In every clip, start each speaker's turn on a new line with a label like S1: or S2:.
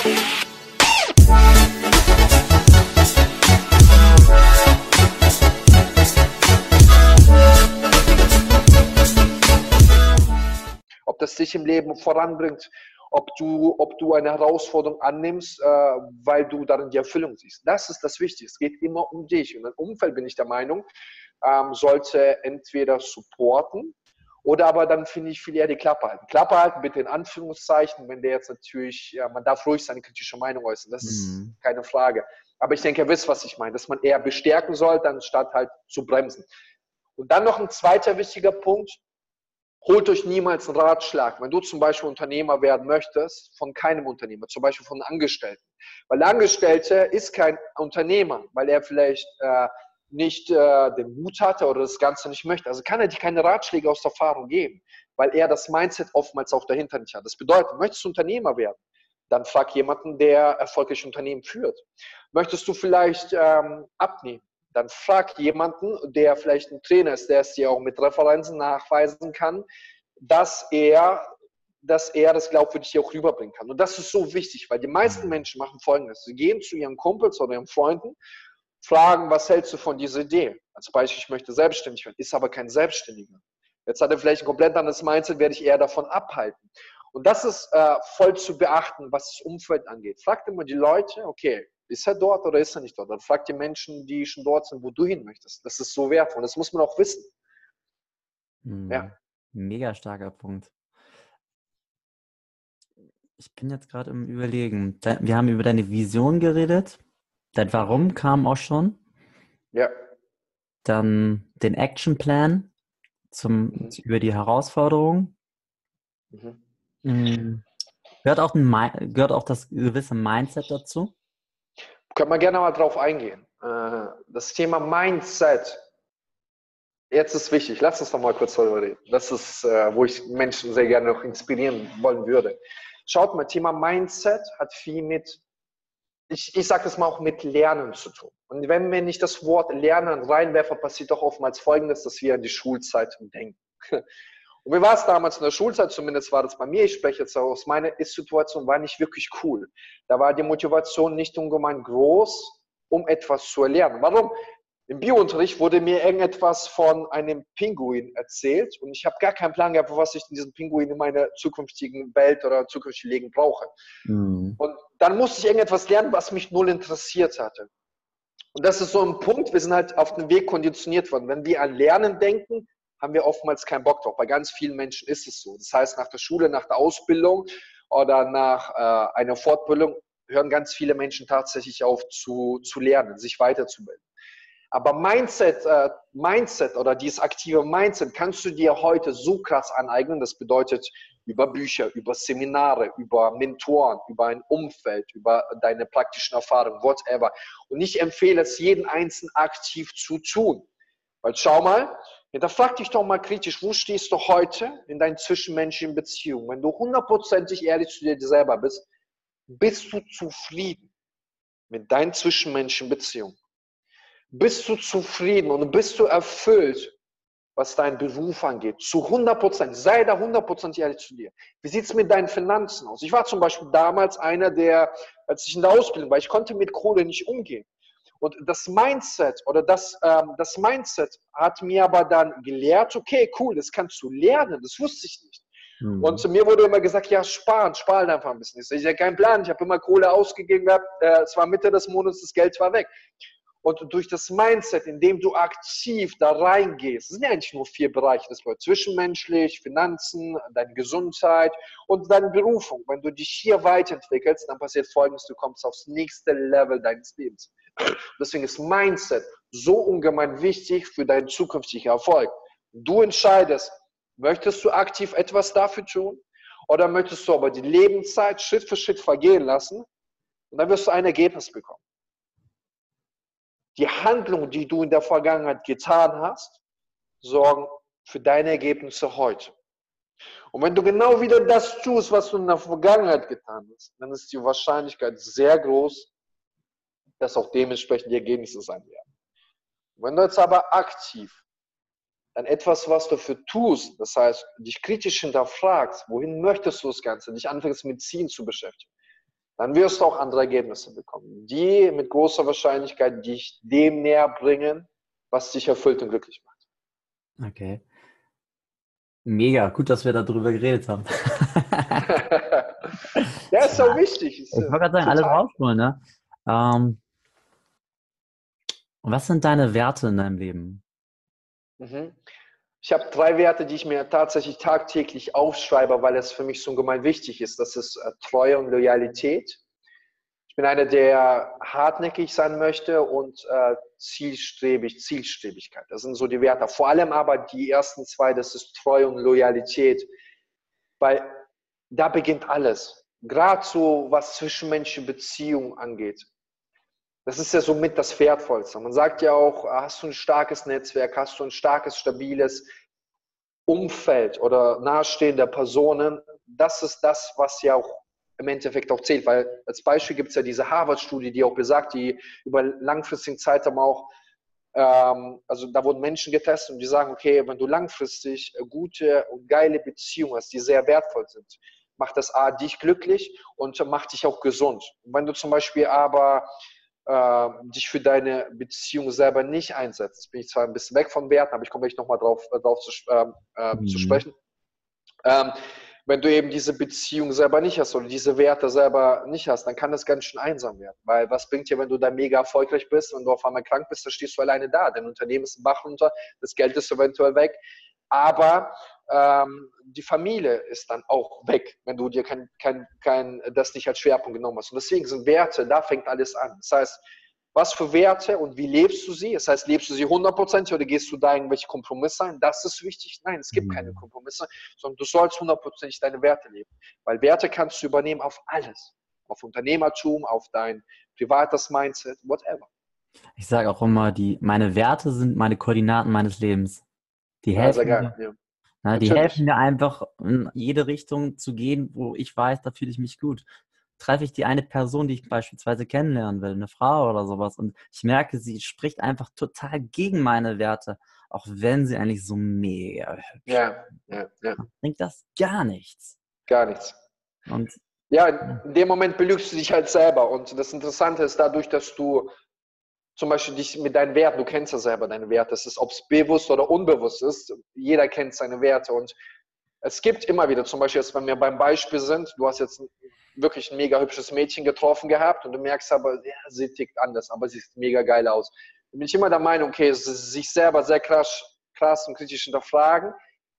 S1: Ob das dich im Leben voranbringt, ob du, ob du eine Herausforderung annimmst, äh, weil du darin die Erfüllung siehst. Das ist das Wichtige. Es geht immer um dich. Und im Umfeld bin ich der Meinung, ähm, sollte entweder supporten oder aber dann finde ich viel eher die Klappe halten. Klappe halten bitte in Anführungszeichen, wenn der jetzt natürlich, ja, man darf ruhig seine kritische Meinung äußern, das mhm. ist keine Frage. Aber ich denke, ihr wisst, was ich meine, dass man eher bestärken sollte, anstatt halt zu bremsen. Und dann noch ein zweiter wichtiger Punkt, holt euch niemals einen Ratschlag. Wenn du zum Beispiel Unternehmer werden möchtest, von keinem Unternehmer, zum Beispiel von einem Angestellten. Weil der Angestellte ist kein Unternehmer, weil er vielleicht äh, nicht äh, den Mut hatte oder das Ganze nicht möchte. Also kann er dir keine Ratschläge aus der Erfahrung geben, weil er das Mindset oftmals auch dahinter nicht hat. Das bedeutet, möchtest du Unternehmer werden, dann frag jemanden, der erfolgreich Unternehmen führt. Möchtest du vielleicht ähm, abnehmen, dann frag jemanden, der vielleicht ein Trainer ist, der es dir auch mit Referenzen nachweisen kann, dass er, dass er das glaubwürdig auch rüberbringen kann. Und das ist so wichtig, weil die meisten mhm. Menschen machen Folgendes. Sie gehen zu ihren Kumpels oder ihren Freunden, fragen, was hältst du von dieser Idee? Als Beispiel, ich möchte selbstständig werden, ist aber kein Selbstständiger. Jetzt hat er vielleicht ein komplett anderes Mindset, werde ich eher davon abhalten. Und das ist äh, voll zu beachten, was das Umfeld angeht. Fragt immer die Leute, okay, ist er dort oder ist er nicht dort? Dann fragt die Menschen, die schon dort sind, wo du hin möchtest. Das ist so wertvoll. Das muss man auch wissen.
S2: Hm, ja. Mega starker Punkt. Ich bin jetzt gerade im Überlegen. Wir haben über deine Vision geredet. Dein Warum kam auch schon.
S1: Ja.
S2: Dann den Actionplan zum, mhm. über die Herausforderung. Mhm. Mhm. Gehört, auch ein, gehört auch das gewisse Mindset dazu?
S1: Können wir gerne mal drauf eingehen. Äh, das Thema Mindset, jetzt ist wichtig, lass uns noch mal kurz darüber reden. Das ist, äh, wo ich Menschen sehr gerne noch inspirieren wollen würde. Schaut mal, Thema Mindset hat viel mit, ich, ich sage das mal auch mit Lernen zu tun. Und wenn wir nicht das Wort Lernen reinwerfen, passiert doch oftmals Folgendes, dass wir an die Schulzeit denken. Und wie war es damals in der Schulzeit? Zumindest war das bei mir. Ich spreche jetzt aus meiner Ist-Situation, war nicht wirklich cool. Da war die Motivation nicht ungemein groß, um etwas zu erlernen. Warum? Im Biounterricht wurde mir irgendetwas von einem Pinguin erzählt und ich habe gar keinen Plan gehabt, was ich in diesem Pinguin in meiner zukünftigen Welt oder zukünftigen Leben brauche. Mhm. Und dann musste ich irgendetwas lernen, was mich null interessiert hatte. Und das ist so ein Punkt, wir sind halt auf den Weg konditioniert worden. Wenn wir an Lernen denken, haben wir oftmals keinen Bock drauf. Bei ganz vielen Menschen ist es so. Das heißt, nach der Schule, nach der Ausbildung oder nach äh, einer Fortbildung hören ganz viele Menschen tatsächlich auf zu, zu lernen, sich weiterzubilden. Aber Mindset, äh, Mindset oder dieses aktive Mindset kannst du dir heute so krass aneignen. Das bedeutet über Bücher, über Seminare, über Mentoren, über ein Umfeld, über deine praktischen Erfahrungen, whatever. Und ich empfehle es, jeden Einzelnen aktiv zu tun. Weil schau mal, Hinterfrag dich doch mal kritisch, wo stehst du heute in deinen zwischenmenschlichen Beziehungen? Wenn du hundertprozentig ehrlich zu dir selber bist, bist du zufrieden mit deinen zwischenmenschlichen Beziehungen? Bist du zufrieden und bist du erfüllt, was deinen Beruf angeht? Zu 100 Prozent. Sei da 100 Prozent ehrlich zu dir. Wie sieht es mit deinen Finanzen aus? Ich war zum Beispiel damals einer, der, als ich in der Ausbildung war, ich konnte mit Kohle nicht umgehen. Und das Mindset oder das, ähm, das Mindset hat mir aber dann gelehrt, okay, cool, das kannst du lernen, das wusste ich nicht. Mhm. Und zu mir wurde immer gesagt, ja, sparen, sparen einfach ein bisschen. Ich habe keinen Plan, ich habe immer Kohle ausgegeben gehabt, äh, es war Mitte des Monats, das Geld war weg. Und durch das Mindset, in dem du aktiv da reingehst, sind ja eigentlich nur vier Bereiche. Das war zwischenmenschlich, Finanzen, deine Gesundheit und deine Berufung. Wenn du dich hier weiterentwickelst, dann passiert Folgendes, du kommst aufs nächste Level deines Lebens. Deswegen ist Mindset so ungemein wichtig für deinen zukünftigen Erfolg. Du entscheidest, möchtest du aktiv etwas dafür tun oder möchtest du aber die Lebenszeit Schritt für Schritt vergehen lassen und dann wirst du ein Ergebnis bekommen die Handlungen, die du in der Vergangenheit getan hast, sorgen für deine Ergebnisse heute. Und wenn du genau wieder das tust, was du in der Vergangenheit getan hast, dann ist die Wahrscheinlichkeit sehr groß, dass auch dementsprechend die Ergebnisse sein werden. Wenn du jetzt aber aktiv dann etwas, was du dafür tust, das heißt, dich kritisch hinterfragst, wohin möchtest du das Ganze, dich anfängst mit Zielen zu beschäftigen, dann wirst du auch andere Ergebnisse bekommen, die mit großer Wahrscheinlichkeit dich dem näher bringen, was dich erfüllt und glücklich macht.
S2: Okay. Mega, gut, dass wir darüber geredet haben.
S1: ja, ist auch wichtig.
S2: ich wollte gerade sagen, alles rausholen, ne? Ähm, was sind deine Werte in deinem Leben?
S1: Mhm. Ich habe drei Werte, die ich mir tatsächlich tagtäglich aufschreibe, weil es für mich so ungemein wichtig ist. Das ist äh, Treue und Loyalität. Ich bin einer, der hartnäckig sein möchte und äh, zielstrebig, Zielstrebigkeit. Das sind so die Werte. Vor allem aber die ersten zwei, das ist Treue und Loyalität. Weil da beginnt alles. Gerade so, was zwischenmenschliche Beziehungen angeht. Das ist ja somit das Wertvollste. Man sagt ja auch, hast du ein starkes Netzwerk, hast du ein starkes, stabiles Umfeld oder nahestehende Personen. Das ist das, was ja auch im Endeffekt auch zählt. Weil als Beispiel gibt es ja diese Harvard-Studie, die auch besagt, die über langfristigen Zeitraum auch, ähm, also da wurden Menschen getestet und die sagen, okay, wenn du langfristig gute und geile Beziehungen hast, die sehr wertvoll sind, macht das A, dich glücklich und macht dich auch gesund. Und wenn du zum Beispiel aber äh, dich für deine Beziehung selber nicht einsetzt, bin ich zwar ein bisschen weg von Werten, aber ich komme gleich nochmal drauf, äh, drauf zu, äh, mhm. zu sprechen. Ähm, wenn du eben diese Beziehung selber nicht hast oder diese Werte selber nicht hast, dann kann das ganz schön einsam werden. Weil was bringt dir, wenn du da mega erfolgreich bist und du auf einmal krank bist, dann stehst du alleine da. Dein Unternehmen ist ein Bach runter, das Geld ist eventuell weg. Aber ähm, die Familie ist dann auch weg, wenn du dir kein, kein, kein, das nicht als Schwerpunkt genommen hast. Und deswegen sind Werte, da fängt alles an. Das heißt, was für Werte und wie lebst du sie? Das heißt, lebst du sie hundertprozentig oder gehst du da irgendwelche Kompromisse ein? Das ist wichtig. Nein, es gibt mhm. keine Kompromisse, sondern du sollst hundertprozentig deine Werte leben. Weil Werte kannst du übernehmen auf alles. Auf Unternehmertum, auf dein privates Mindset, whatever.
S2: Ich sage auch immer, die, meine Werte sind meine Koordinaten meines Lebens. Die helfen, ja, mir, ja. Na, die helfen mir einfach, in jede Richtung zu gehen, wo ich weiß, da fühle ich mich gut. Treffe ich die eine Person, die ich beispielsweise kennenlernen will, eine Frau oder sowas, und ich merke, sie spricht einfach total gegen meine Werte, auch wenn sie eigentlich so mega hübsch
S1: ja, ja, ja.
S2: bringt das gar nichts.
S1: Gar nichts. Und ja, in dem Moment belügst du dich halt selber. Und das Interessante ist dadurch, dass du zum Beispiel dich mit deinen Werten, du kennst ja selber deine Werte, es ist, ob es bewusst oder unbewusst ist, jeder kennt seine Werte und es gibt immer wieder, zum Beispiel, jetzt, wenn wir beim Beispiel sind, du hast jetzt wirklich ein mega hübsches Mädchen getroffen gehabt und du merkst aber, ja, sie tickt anders, aber sie sieht mega geil aus. Dann bin ich immer der Meinung, okay, sich selber sehr krass, krass und kritisch hinterfragen.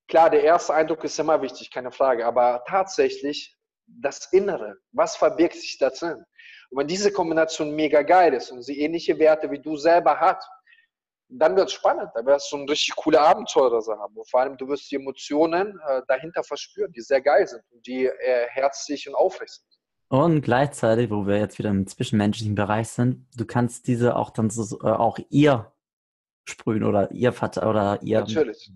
S1: Klar, der erste Eindruck ist immer wichtig, keine Frage, aber tatsächlich das Innere, was verbirgt sich da drin? Und wenn diese Kombination mega geil ist und sie ähnliche Werte wie du selber hat, dann wird es spannend. Da wirst du ein richtig coole Abenteurer haben. Und vor allem, du wirst die Emotionen äh, dahinter verspüren, die sehr geil sind und die äh, herzlich und aufrecht sind.
S2: Und gleichzeitig, wo wir jetzt wieder im zwischenmenschlichen Bereich sind, du kannst diese auch dann so, äh, auch ihr sprühen oder ihr oder ihr
S1: Natürlich.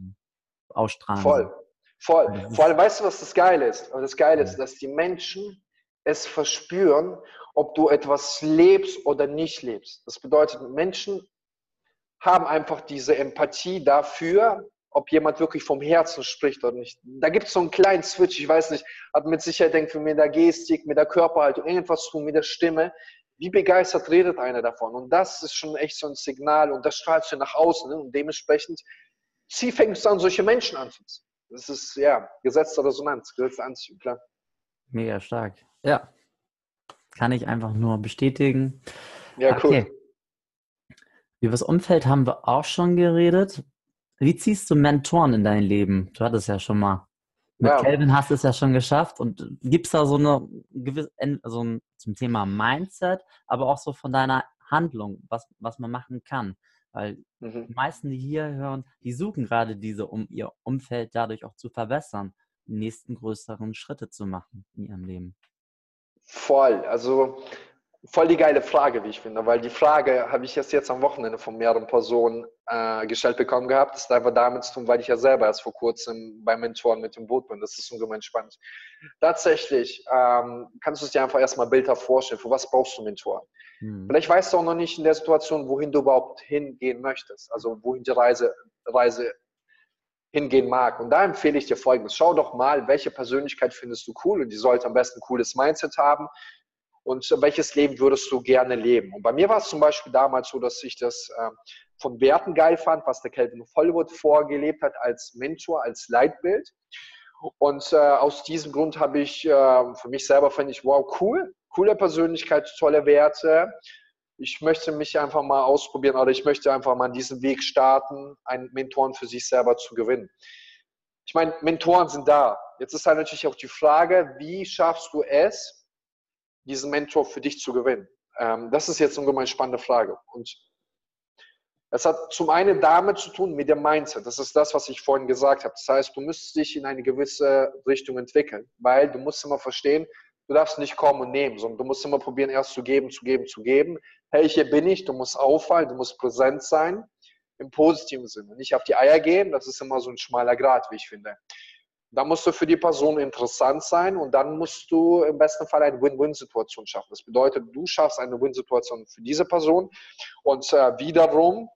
S2: ausstrahlen.
S1: Voll. Voll. Vor allem, weißt du, was das Geile ist? Und das Geile ist, dass die Menschen es verspüren ob du etwas lebst oder nicht lebst. Das bedeutet, Menschen haben einfach diese Empathie dafür, ob jemand wirklich vom Herzen spricht oder nicht. Da gibt es so einen kleinen Switch, ich weiß nicht, hat mit Sicherheit denkt mit der Gestik, mit der Körperhaltung, irgendwas zu tun, mit der Stimme. Wie begeistert redet einer davon? Und das ist schon echt so ein Signal und das strahlst du nach außen. Ne? Und dementsprechend sie fängst du an, solche Menschen anzuziehen. Das ist ja gesetzte Resonanz, gesetzte Anziehung, klar.
S2: Mega stark. Ja, kann ich einfach nur bestätigen.
S1: Ja, cool. Okay.
S2: Über das Umfeld haben wir auch schon geredet. Wie ziehst du Mentoren in dein Leben? Du hattest ja schon mal. Mit ja. Kelvin hast du es ja schon geschafft. Und gibt es da so eine gewisse, also zum Thema Mindset, aber auch so von deiner Handlung, was, was man machen kann? Weil mhm. die meisten, die hier hören, die suchen gerade diese, um ihr Umfeld dadurch auch zu verbessern, die nächsten größeren Schritte zu machen in ihrem Leben.
S1: Voll. Also voll die geile Frage, wie ich finde, weil die Frage habe ich erst jetzt am Wochenende von mehreren Personen äh, gestellt bekommen gehabt. Das hat einfach damit zu tun, weil ich ja selber erst vor kurzem beim Mentoren mit dem Boot bin. Das ist ungemein spannend. Tatsächlich ähm, kannst du dir einfach erstmal Bilder vorstellen, für was brauchst du Mentoren? Hm. Vielleicht weißt du auch noch nicht in der Situation, wohin du überhaupt hingehen möchtest, also wohin die Reise, Reise hingehen mag. Und da empfehle ich dir folgendes. Schau doch mal, welche Persönlichkeit findest du cool und die sollte am besten ein cooles Mindset haben. und welches Leben würdest du gerne leben? Und bei mir war es zum Beispiel damals so, dass ich das äh, von Werten geil fand, was der Calvin Hollywood vorgelebt hat als Mentor, als Leitbild. Und äh, aus diesem Grund habe ich äh, für mich selber finde ich, wow, cool, coole Persönlichkeit, tolle Werte. Ich möchte mich einfach mal ausprobieren oder ich möchte einfach mal diesen Weg starten, einen Mentoren für sich selber zu gewinnen. Ich meine, Mentoren sind da. Jetzt ist halt natürlich auch die Frage, wie schaffst du es, diesen Mentor für dich zu gewinnen? Ähm, das ist jetzt eine ungemein spannende Frage. Und es hat zum einen damit zu tun mit dem Mindset. Das ist das, was ich vorhin gesagt habe. Das heißt, du müsstest dich in eine gewisse Richtung entwickeln, weil du musst immer verstehen, du darfst nicht kommen und nehmen, sondern du musst immer probieren, erst zu geben, zu geben, zu geben. Hey, hier bin ich, du musst auffallen, du musst präsent sein, im positiven Sinne. Nicht auf die Eier gehen, das ist immer so ein schmaler Grad, wie ich finde. Da musst du für die Person interessant sein und dann musst du im besten Fall eine Win-Win-Situation schaffen. Das bedeutet, du schaffst eine Win-Situation für diese Person und äh, wiederum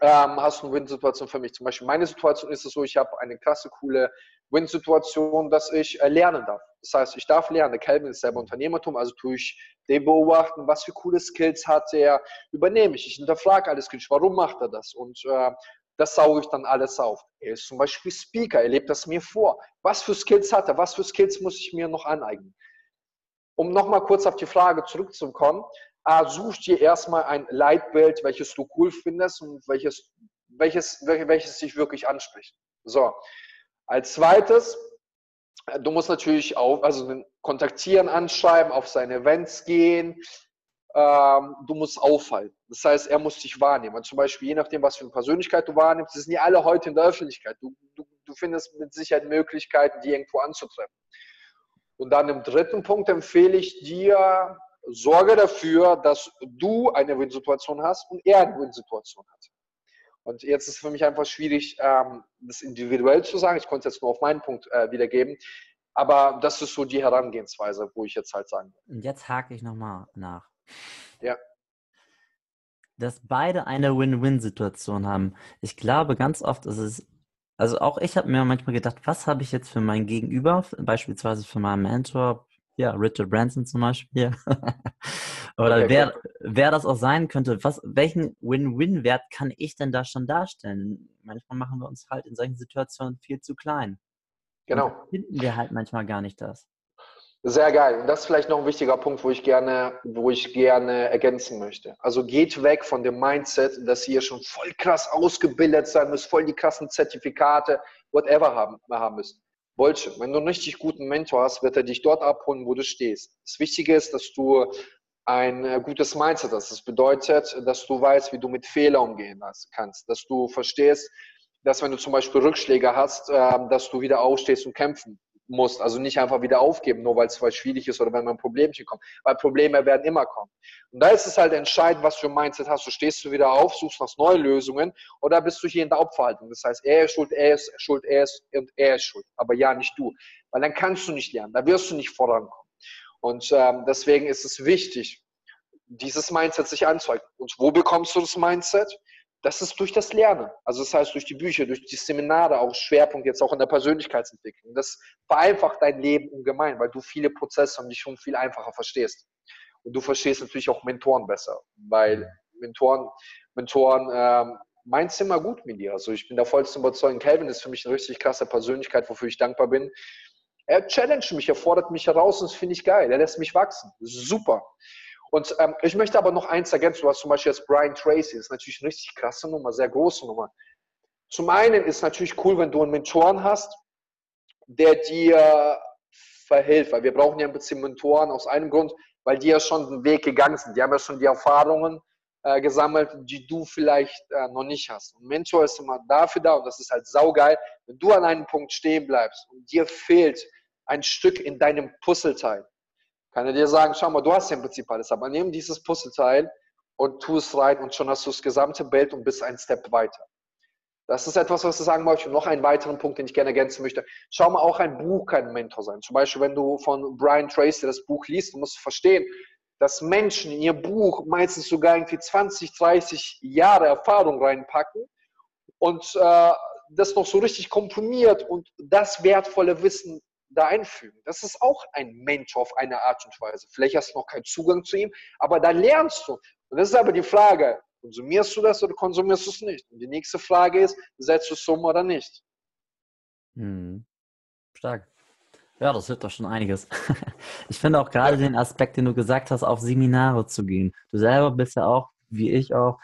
S1: ähm, hast du eine Win-Situation für mich. Zum Beispiel meine Situation ist es so, ich habe eine krasse, coole Win-Situation, dass ich äh, lernen darf. Das heißt, ich darf lernen. Calvin ist selber Unternehmertum, also tue ich den beobachten, was für coole Skills hat er, übernehme ich. Ich hinterfrage alles warum macht er das? Und äh, das sauge ich dann alles auf. Er ist zum Beispiel Speaker, er lebt das mir vor. Was für Skills hat er? Was für Skills muss ich mir noch aneignen? Um nochmal kurz auf die Frage zurückzukommen, äh, such dir erstmal ein Leitbild, welches du cool findest und welches, welches, welches dich wirklich anspricht. So. Als zweites, äh, du musst natürlich auch, also kontaktieren, anschreiben, auf seine Events gehen. Ähm, du musst auffallen. Das heißt, er muss dich wahrnehmen. Und zum Beispiel, je nachdem, was für eine Persönlichkeit du wahrnimmst, sind die alle heute in der Öffentlichkeit. Du, du, du findest mit Sicherheit Möglichkeiten, die irgendwo anzutreffen. Und dann im dritten Punkt empfehle ich dir, sorge dafür, dass du eine Win-Situation hast und er eine Win-Situation hat. Und jetzt ist es für mich einfach schwierig, ähm, das individuell zu sagen. Ich konnte es jetzt nur auf meinen Punkt äh, wiedergeben. Aber das ist so die Herangehensweise, wo ich jetzt halt sagen
S2: will. Und jetzt hake ich nochmal nach.
S1: Ja.
S2: Dass beide eine Win-Win-Situation haben. Ich glaube, ganz oft ist es, also auch ich habe mir manchmal gedacht, was habe ich jetzt für mein Gegenüber, beispielsweise für meinen Mentor, ja, Richard Branson zum Beispiel. Oder okay, wer, wer das auch sein könnte, was, welchen Win-Win-Wert kann ich denn da schon darstellen? Manchmal machen wir uns halt in solchen Situationen viel zu klein.
S1: Genau.
S2: finden wir halt manchmal gar nicht das.
S1: Sehr geil. Und das ist vielleicht noch ein wichtiger Punkt, wo ich gerne, wo ich gerne ergänzen möchte. Also geht weg von dem Mindset, dass ihr schon voll krass ausgebildet sein müsst, voll die krassen Zertifikate, whatever haben, haben müsst. Bullshit. Wenn du einen richtig guten Mentor hast, wird er dich dort abholen, wo du stehst. Das Wichtige ist, dass du ein äh, gutes Mindset hast. Das bedeutet, dass du weißt, wie du mit Fehlern umgehen kannst, dass du verstehst, dass wenn du zum Beispiel Rückschläge hast, ähm, dass du wieder aufstehst und kämpfen musst. Also nicht einfach wieder aufgeben, nur weil es schwierig ist oder wenn man Problemchen kommt. Weil Probleme werden immer kommen. Und da ist es halt entscheidend, was für ein Mindset hast du. Stehst du wieder auf, suchst nach neuen Lösungen oder bist du hier in der Opferhaltung? Das heißt, er ist schuld, er ist schuld, er ist und er ist schuld. Aber ja, nicht du. Weil dann kannst du nicht lernen, da wirst du nicht vorankommen. Und ähm, deswegen ist es wichtig, dieses Mindset sich anzueignen. Und wo bekommst du das Mindset? Das ist durch das Lernen. Also das heißt durch die Bücher, durch die Seminare, auch Schwerpunkt jetzt auch in der Persönlichkeitsentwicklung. Das vereinfacht dein Leben ungemein, weil du viele Prozesse und dich schon viel einfacher verstehst. Und du verstehst natürlich auch Mentoren besser, weil Mentoren, Mentoren ähm, meint es immer gut mit dir. Also ich bin der vollsten Überzeugung, Calvin ist für mich eine richtig krasse Persönlichkeit, wofür ich dankbar bin. Er challenge mich, er fordert mich heraus und das finde ich geil. Er lässt mich wachsen. Super. Und ähm, ich möchte aber noch eins ergänzen. Du hast zum Beispiel jetzt Brian Tracy, das ist natürlich eine richtig krasse Nummer, sehr große Nummer. Zum einen ist es natürlich cool, wenn du einen Mentoren hast, der dir verhilft, weil wir brauchen ja im Prinzip Mentoren aus einem Grund, weil die ja schon den Weg gegangen sind. Die haben ja schon die Erfahrungen äh, gesammelt, die du vielleicht äh, noch nicht hast. Und Mentor ist immer dafür da und das ist halt saugeil, wenn du an einem Punkt stehen bleibst und dir fehlt ein Stück in deinem Puzzleteil kann er dir sagen, schau mal, du hast ja im Prinzip alles, aber nimm dieses Puzzleteil und tu es rein und schon hast du das gesamte Bild und bist ein Step weiter. Das ist etwas, was ich sagen möchte. Und noch einen weiteren Punkt, den ich gerne ergänzen möchte. Schau mal, auch ein Buch kann ein Mentor sein. Zum Beispiel, wenn du von Brian Tracy das Buch liest, du musst verstehen, dass Menschen in ihr Buch meistens sogar irgendwie 20, 30 Jahre Erfahrung reinpacken und äh, das noch so richtig komprimiert und das wertvolle Wissen da einfügen. Das ist auch ein Mensch auf eine Art und Weise. Vielleicht hast du noch keinen Zugang zu ihm, aber da lernst du. Und das ist aber die Frage, konsumierst du das oder konsumierst du es nicht? Und die nächste Frage ist, setzt du es um oder nicht?
S2: Hm. Stark. Ja, das hilft doch schon einiges. Ich finde auch gerade ja. den Aspekt, den du gesagt hast, auf Seminare zu gehen. Du selber bist ja auch, wie ich auch,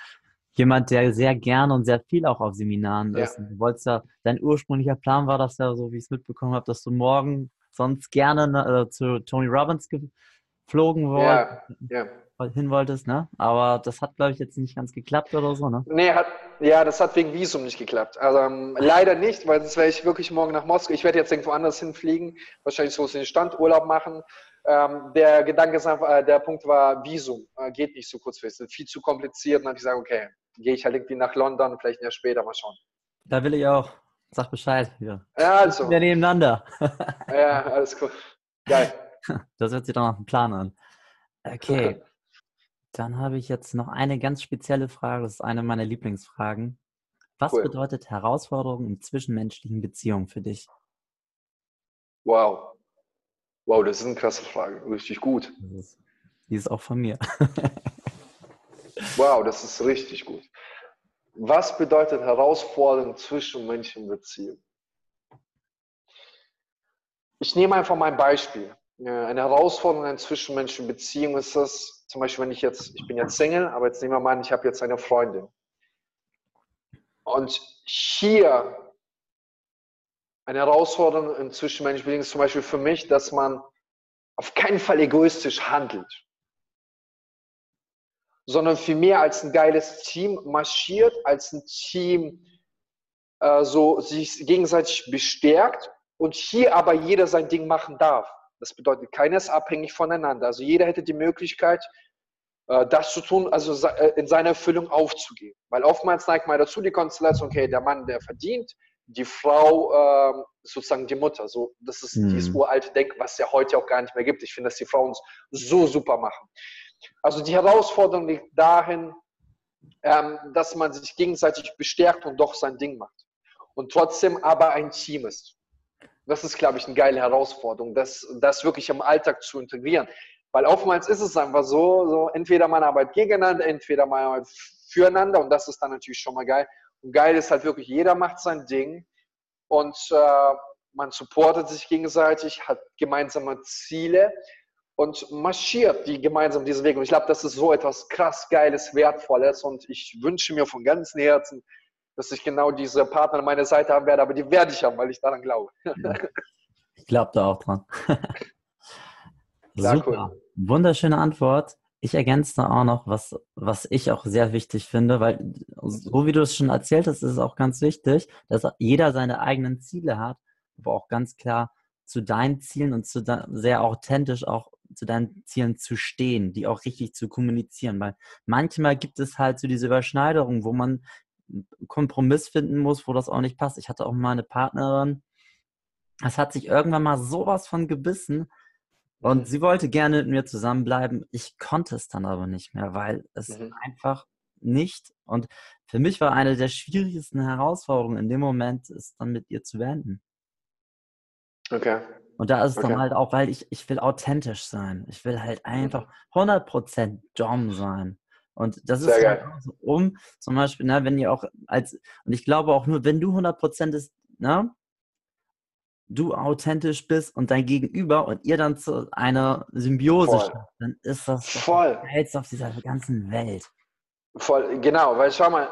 S2: jemand, der sehr gerne und sehr viel auch auf Seminaren ja. ist. Du wolltest ja, dein ursprünglicher Plan war das ja, so wie ich es mitbekommen habe, dass du morgen sonst gerne ne, äh, zu Tony Robbins geflogen wolltest, ja. ja. hin wolltest, ne? Aber das hat, glaube ich, jetzt nicht ganz geklappt oder so, ne?
S1: Nee, hat, ja, das hat wegen Visum nicht geklappt. Also ähm, leider nicht, weil sonst wäre ich wirklich morgen nach Moskau. Ich werde jetzt irgendwo anders hinfliegen, wahrscheinlich so in den Standurlaub machen. Ähm, der Gedanke ist einfach, äh, der Punkt war Visum, äh, geht nicht so kurzfristig, viel zu kompliziert. Und dann habe ich gesagt, okay, gehe ich halt irgendwie nach London, vielleicht ein Jahr später mal schauen.
S2: Da will ich auch. Sag Bescheid.
S1: Ja, ja also.
S2: Wir nebeneinander.
S1: ja, alles cool. Geil.
S2: Das hört sich doch nach einem Plan an. Okay. Dann habe ich jetzt noch eine ganz spezielle Frage. Das ist eine meiner Lieblingsfragen. Was cool. bedeutet Herausforderung in zwischenmenschlichen Beziehungen für dich?
S1: Wow. Wow, das ist eine krasse Frage. Richtig gut.
S2: Die ist auch von mir.
S1: wow, das ist richtig gut. Was bedeutet Herausforderung zwischen Menschen Beziehungen? Ich nehme einfach mal ein Beispiel. Eine Herausforderung in zwischenmenschlichen Beziehungen ist das, zum Beispiel, wenn ich jetzt, ich bin jetzt Single, aber jetzt nehmen wir mal an, ich habe jetzt eine Freundin. Und hier eine Herausforderung in zwischenmenschlichen Beziehungen ist zum Beispiel für mich, dass man auf keinen Fall egoistisch handelt, sondern vielmehr als ein geiles Team marschiert, als ein Team äh, so sich gegenseitig bestärkt und hier aber jeder sein Ding machen darf. Das bedeutet, keiner ist abhängig voneinander. Also jeder hätte die Möglichkeit, äh, das zu tun, also äh, in seiner Erfüllung aufzugehen. Weil oftmals neigt man dazu die Konstellation, okay, der Mann, der verdient, die Frau äh, sozusagen die Mutter. So, das ist mhm. dieses uralte Denken, was es ja heute auch gar nicht mehr gibt. Ich finde, dass die Frauen es so super machen. Also die Herausforderung liegt darin, ähm, dass man sich gegenseitig bestärkt und doch sein Ding macht. Und trotzdem aber ein Team ist. Das ist, glaube ich, eine geile Herausforderung, das, das wirklich im Alltag zu integrieren. Weil oftmals ist es einfach so, so entweder man arbeitet gegeneinander, entweder man arbeitet füreinander und das ist dann natürlich schon mal geil. Und geil ist halt wirklich, jeder macht sein Ding und äh, man supportet sich gegenseitig, hat gemeinsame Ziele und marschiert die gemeinsam diesen Weg. Und ich glaube, das ist so etwas krass Geiles, Wertvolles und ich wünsche mir von ganzem Herzen, dass ich genau diese Partner an meiner Seite haben werde, aber die werde ich haben, weil ich daran glaube.
S2: Ich glaube da auch dran. Super. Cool. Wunderschöne Antwort. Ich ergänze da auch noch, was, was ich auch sehr wichtig finde, weil so wie du es schon erzählt hast, ist es auch ganz wichtig, dass jeder seine eigenen Ziele hat, aber auch ganz klar zu deinen Zielen und zu sehr authentisch auch zu deinen Zielen zu stehen, die auch richtig zu kommunizieren. Weil manchmal gibt es halt so diese Überschneidung, wo man einen Kompromiss finden muss, wo das auch nicht passt. Ich hatte auch mal eine Partnerin, das hat sich irgendwann mal sowas von gebissen, und mhm. sie wollte gerne mit mir zusammenbleiben. Ich konnte es dann aber nicht mehr, weil es mhm. einfach nicht. Und für mich war eine der schwierigsten Herausforderungen in dem Moment, es dann mit ihr zu beenden.
S1: Okay.
S2: Und da ist es okay. dann halt auch, weil ich, ich will authentisch sein. Ich will halt mhm. einfach 100% Dom sein. Und das Sehr ist halt auch so um, zum Beispiel, ne, wenn ihr auch als, und ich glaube auch nur, wenn du 100% ist, ne, du authentisch bist und dein Gegenüber und ihr dann zu einer Symbiose schafft, dann ist das
S1: Voll.
S2: das auf dieser ganzen Welt.
S1: Voll, genau, weil schau mal,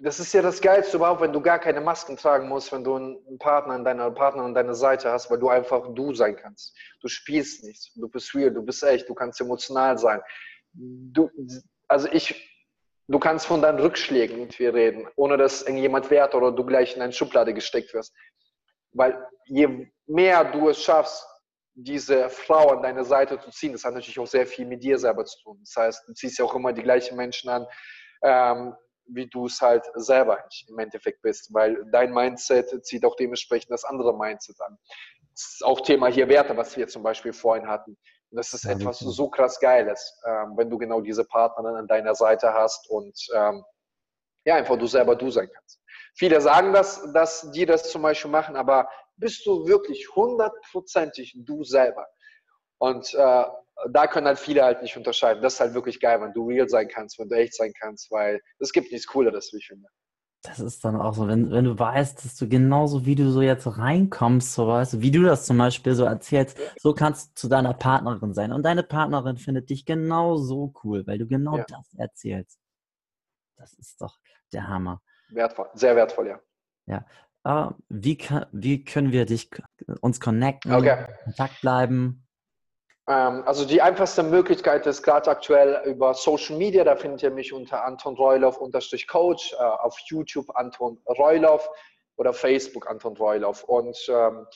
S1: das ist ja das Geilste überhaupt, wenn du gar keine Masken tragen musst, wenn du einen Partner an deiner Partner an deiner Seite hast, weil du einfach du sein kannst. Du spielst nichts, du bist real, du bist echt, du kannst emotional sein. Du, also ich, du kannst von deinen Rückschlägen mir reden, ohne dass irgendjemand wert oder du gleich in eine Schublade gesteckt wirst. Weil je mehr du es schaffst, diese Frau an deine Seite zu ziehen, das hat natürlich auch sehr viel mit dir selber zu tun. Das heißt, du ziehst ja auch immer die gleichen Menschen an, ähm, wie du es halt selber im Endeffekt bist, weil dein Mindset zieht auch dementsprechend das andere Mindset an. Das ist auch Thema hier Werte, was wir zum Beispiel vorhin hatten. Und das ist ja, etwas so krass Geiles, ähm, wenn du genau diese Partnerin an deiner Seite hast und ähm, ja, einfach du selber du sein kannst. viele sagen das, dass die das zum Beispiel machen, aber bist du wirklich hundertprozentig du selber? Und äh, da können halt viele halt nicht unterscheiden. Das ist halt wirklich geil, wenn du real sein kannst, wenn du echt sein kannst, weil es gibt nichts Cooleres, wie ich finde.
S2: Das ist dann auch so, wenn, wenn du weißt, dass du genauso wie du so jetzt reinkommst, so weißt wie du das zum Beispiel so erzählst, so kannst du zu deiner Partnerin sein. Und deine Partnerin findet dich genauso cool, weil du genau ja. das erzählst. Das ist doch der Hammer.
S1: Wertvoll, sehr wertvoll, ja.
S2: Ja. Uh, wie, kann, wie können wir dich uns connecten, okay. in Kontakt bleiben?
S1: Ähm, also die einfachste Möglichkeit ist gerade aktuell über Social Media. Da findet ihr mich unter Anton Reuloff unterstrich Coach, äh, auf YouTube Anton Reuloff oder Facebook Anton Reuloff. Und ähm,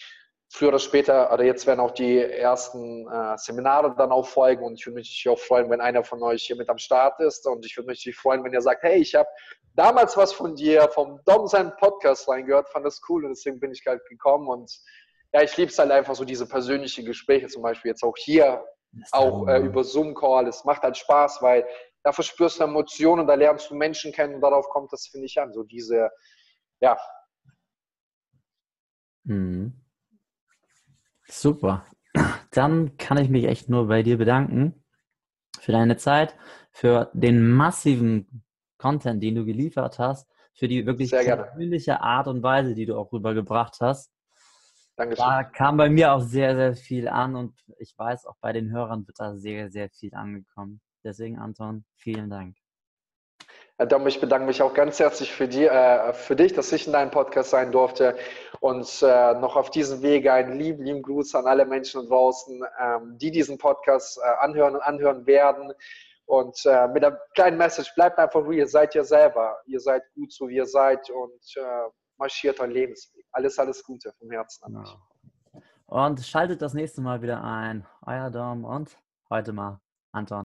S1: früher oder später, oder jetzt werden auch die ersten äh, Seminare dann auch folgen und ich würde mich auch freuen, wenn einer von euch hier mit am Start ist und ich würde mich freuen, wenn ihr sagt, hey, ich habe damals was von dir vom Dom sein Podcast reingehört, fand das cool und deswegen bin ich halt gekommen und ja, ich liebe es halt einfach so diese persönlichen Gespräche, zum Beispiel jetzt auch hier, auch äh, über Zoom-Call. Es macht halt Spaß, weil da verspürst du Emotionen, da lernst du Menschen kennen und darauf kommt das, finde ich, an. So diese, ja.
S2: Mhm. Super. Dann kann ich mich echt nur bei dir bedanken für deine Zeit, für den massiven Content, den du geliefert hast, für die wirklich persönliche Art und Weise, die du auch rübergebracht hast. Dankeschön. Da kam bei mir auch sehr, sehr viel an und ich weiß, auch bei den Hörern wird da sehr, sehr viel angekommen. Deswegen, Anton, vielen Dank.
S1: Herr Dom, ich bedanke mich auch ganz herzlich für, die, äh, für dich, dass ich in deinem Podcast sein durfte. Und äh, noch auf diesem Wege einen lieben, lieben Gruß an alle Menschen draußen, ähm, die diesen Podcast äh, anhören und anhören werden. Und äh, mit einer kleinen Message, bleibt einfach real, seid ihr selber. Ihr seid gut so, wie ihr seid und äh, marschiert euren Lebensweg. Alles, alles Gute vom Herzen an euch.
S2: Und schaltet das nächste Mal wieder ein. Euer Dom und heute mal Anton.